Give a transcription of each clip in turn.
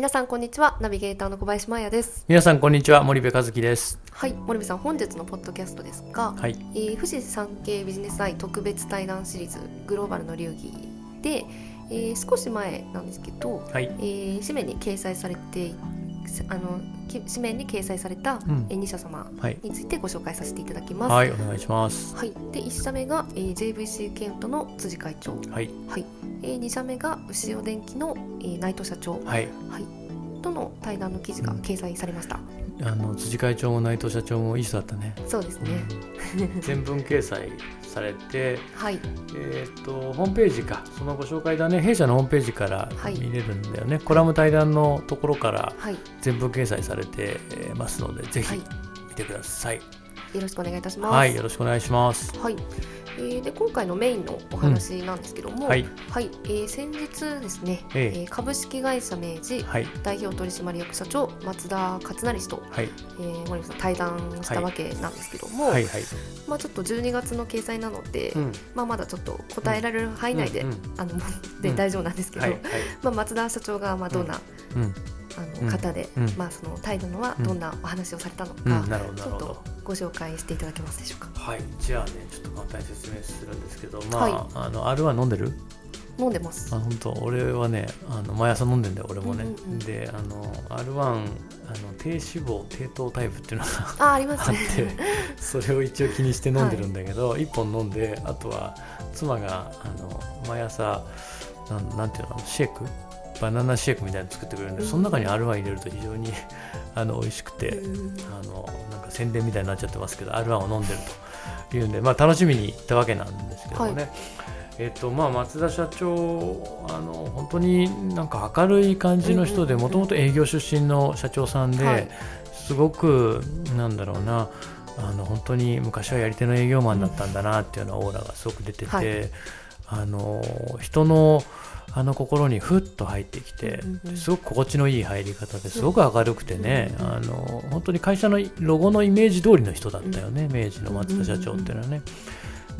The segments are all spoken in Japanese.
皆さんこんにちは。ナビゲーターの小林真也です。皆さんこんにちは。森部和樹です。はい。森部さん本日のポッドキャストですが、はい。えー富士山系ビジネスアイ特別対談シリーズグローバルの流儀で、えー少し前なんですけど、はい。えー紙面に掲載されてあのき紙面に掲載された、ん。えー2社様はい。についてご紹介させていただきます。はいお願いします。はい。で1社目が、えー JVC ケントの辻会長、はい。はい。えー、2社目が牛尾電機の、えー内藤社長、はい。はい、との対談の記事がうん。掲載されました。あの辻会長も内藤社長もいい人だったね。そうですね。全文掲載されてはい、えっ、とホームページか。そのご紹介だね。弊社のホームページからはい。見れるんだよね、コラム対談のところからはい、全文掲載されてますのでぜひはい。見てください。よろしくお願いいたします。はい、よろしくお願いします。はい、えーで今回のメインのお話なんですけども、はい。はい、えー先日ですね、ええ。えー株式会社明治はい。代表取締役社長松田勝成氏と、はい。えー、森本さん対談したわけなんですけども、はいはい。まあちょっと12月の掲載なので、うん。まあまだちょっと答えられる範囲内で、うんうんあの でうん大丈夫なんですけど、はいはい。まあ松田社長がまあどんな、うんあうん。の方で、うん。まあその態度のはうん。どんなお話をされたのうん。か、なるほどちょっとご紹介していただけますでしょうか？はい。じゃあねちょっと簡単に説明するんですけどまあ、はい。あの R1 飲んでる？飲んでます。あ本当。俺はねあの毎朝飲んでんだよ俺もね、うんうんうん。であの R1 あの低脂肪低糖タイプっていうのがあ、ありますあっね。てそれを一応気にして飲んでるんだけど、一1本飲んであとは妻があの毎朝なんなんていうのシェイクバナナシェイクみたいなの作ってくれるんで、うんその中に R1 入れると非常に あの美味しくて、うん。あのなんか宣伝みたいになっちゃってますけど R1 を飲んでるというんで、まあ、楽しみに行ったわけなんですけどもね、はえっとまあ、松田社長あの本当になんか明るい感じの人でもともと営業出身の社長さんで、はい。すごくなんだろうなあの本当に昔はやり手の営業マンだったんだなっていうようなオーラがすごく出てて、はい。あの人のあの心にふっと入ってきて、すごく心地のいい入り方ですごく明るくてね、あの本当に会社のロゴのイメージ通りの人だったよね、明治の松田社長っていうのはね。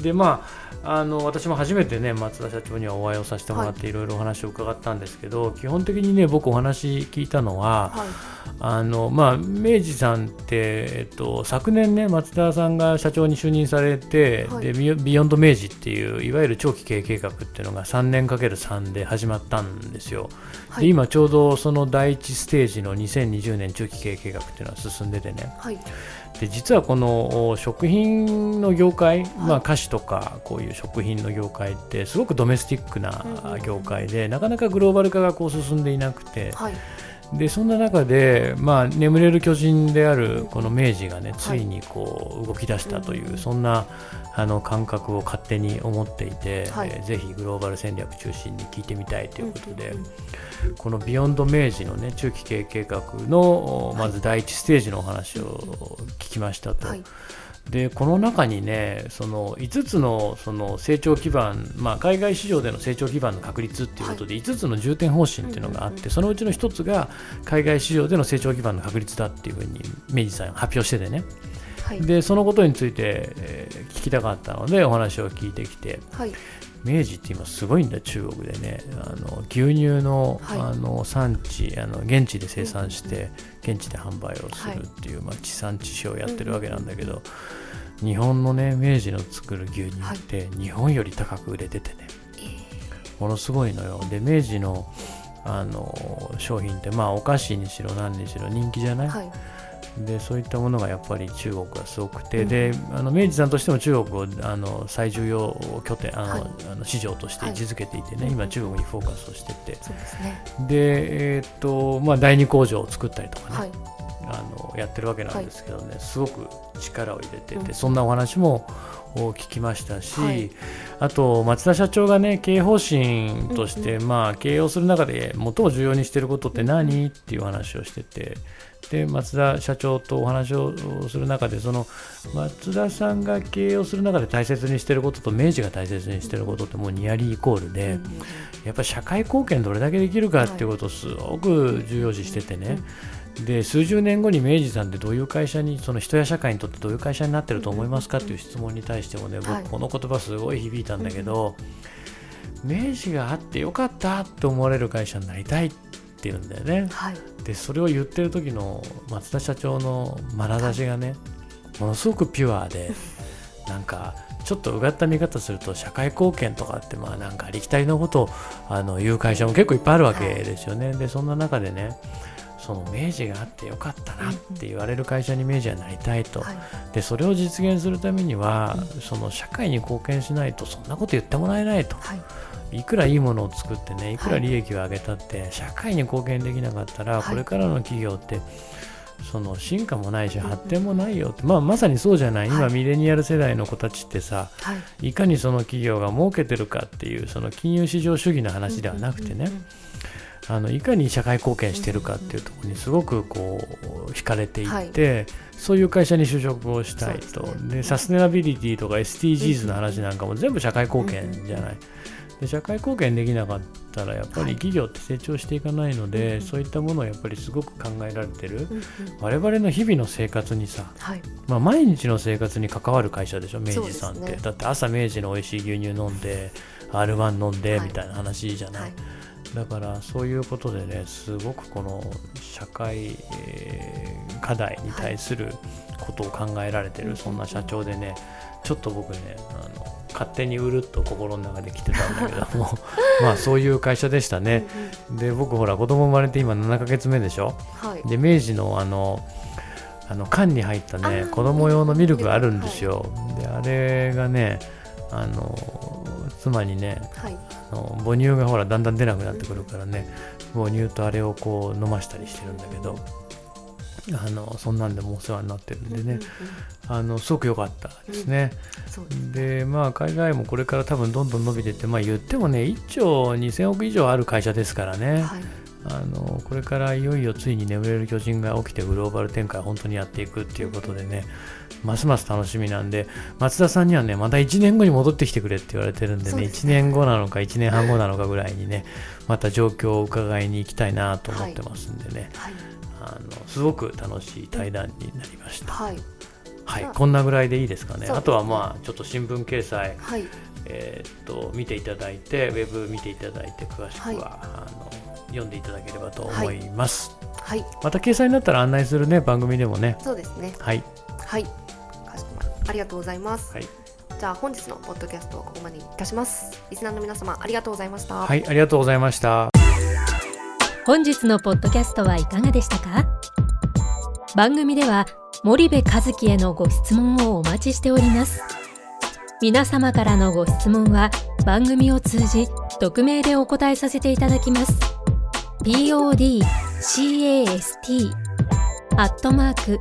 でまああの私も初めてね松田社長にはお会いをさせてもらってい。ろいろお話を伺ったんですけど、基本的にね僕お話聞いたのは、はい。あのまあ、明治さんって、えっと、昨年ね松田さんが社長に就任されて、はい。でビヨビヨンド明治っていういわゆる長期経営計画っていうのが3年かける3で始まったんですよ、はい。で今ちょうどその第一ステージの2020年中期経営計画っていうのは進んでてね。はい。で実はこのお食品の業界、まあ、菓子とかこういう食品の業界ってすごくドメスティックなん業界で、なかなかグローバル化がこう進んでいなくて、はい。でそんな中で、まあ、眠れる巨人であるこの明治がねついにこう動き出したという、うんそんなあの感覚を勝手に思っていて、はいえーぜひグローバル戦略中心に聞いてみたいということで、このビヨンド明治のね中期経営計画のまず第一ステージのお話を聞きましたと。はい。でこの中にねその5つのその成長基盤、まあ、海外市場での成長基盤の確立っていうことで5つの重点方針っていうのがあってそのうちの1つが海外市場での成長基盤の確立だっていうふうに明治さん発表しててねはい。でそのことについて、えー聞きたかったのでお話を聞いてきてはい。明治って今すごいんだ中国でね。あの牛乳の,、はい。あの産地あの現地で生産して現地で販売をするっていう、まあ、地産地消をやってるわけなんだけど、日本のね明治の作る牛乳って日本より高く売れててね、ものすごいのよ。で明治のあの商品ってまあお菓子にしろ何にしろ人気じゃない、はい。でそういったものがやっぱり中国がすごくて、うん。であの明治さんとしても中国をあの最重要拠点あの、はい。あの市場として位置づけていてね、はい今中国にフォーカスをしてて。そうですね。で、えーっとまあ、第二工場を作ったりとかね、はい。あのやってるわけなんですけどね、すごく力を入れてて、うん。そんなお話もを聞きましたし、はい。あと松田社長がね経営方針として、まあ、経営をする中で最も重要にしていることって何？っていう話をしててで松田社長とお話をする中でその松田さんが経営をする中で大切にしてることと明治が大切にしてることってもうニアリーイコールで、やっぱり社会貢献どれだけできるかっていうことをすごく重要視しててね、で数十年後に明治さんってどういう会社にその人や社会にとってどういう会社になってると思いますかっていう質問に対してもね僕この言葉すごい響いたんだけど、明治があってよかったって思われる会社になりたいって言うんだよね。はい、でそれを言ってる時の松田社長の眼差しがねものすごくピュアで なんかちょっとうがった見方すると社会貢献とかってまあなんかありきたりのことをあの言う会社も結構いっぱいあるわけですよね。はい、でそんな中でねその明治があってよかったなって言われる会社に明治はなりたいと、はい、でそれを実現するためには、その社会に貢献しないとそんなこと言ってもらえないと。はいいくらいいものを作ってねい。くら利益を上げたって、社会に貢献できなかったら、これからの企業ってその進化もないし発展もないよって、まあ、まさにそうじゃない。今、ミレニアル世代の子たちってさ、い、かにその企業が儲けてるかっていうその金融市場主義の話ではなくてね、あのいかに社会貢献してるかっていうところにすごくこう惹かれていって、はい、そういう会社に就職をしたいとで、ね、サステナビリティとか SDGs の話なんかも全部社会貢献じゃない。で社会貢献できなかったらやっぱり企業って成長していかないので、はい、そういったものをやっぱりすごく考えられてる、うんうん、我々の日々の生活にさ、はい、まあ、毎日の生活に関わる会社でしょ明治さんって、ね、だって朝明治の美味しい牛乳飲んで R1 飲んでみたいな話じゃない、はい。だからそういうことでねすごくこの社会、えー、課題に対することを考えられてる、はい、そんな社長でねちょっと僕ねあの勝手にうるっと心の中で来てたんだけども まあそういう会社でしたね。で僕ほら子供生まれて今7ヶ月目でしょ、はい、で明治のあのあの缶に入ったね子供用のミルクがあるんですよ、はい、であれがねあの妻にね、はい、あの母乳がほらだんだん出なくなってくるからね母乳とあれをこう飲ましたりしてるんだけどあのそんなんでもお世話になってるんでね、あのすごく良かったですね。でまあ海外もこれから多分どんどん伸びていって、まあ、言ってもね1兆2000億以上ある会社ですからね。はい。あのこれからいよいよついに眠れる巨人が起きてグローバル展開を本当にやっていくっていうことでねますます楽しみなんで松田さんにはねまた1年後に戻ってきてくれって言われてるんでねで、ね、1年後なのか1年半後なのかぐらいにねまた状況を伺いに行きたいなと思ってますんでね、はいはい、あのすごく楽しい対談になりました。はいはい、こんなぐらいでいいですかね。ねあとはまあちょっと新聞掲載、はい、えー、っと見ていただいてウェブ見ていただいて詳しくは、はい、あの読んでいただければと思います。はい、また掲載になったら案内するね番組でもね。そうですね。はい。はい。ありがとうございます。はい。じゃあ本日のポッドキャストをここまでいたします。リスナーの皆様ありがとうございました。はい、ありがとうございました。本日のポッドキャストはいかがでしたか？番組では森部和樹へのご質問をお待ちしております。皆様からのご質問は番組を通じ匿名でお答えさせていただきます。podcast アットマーク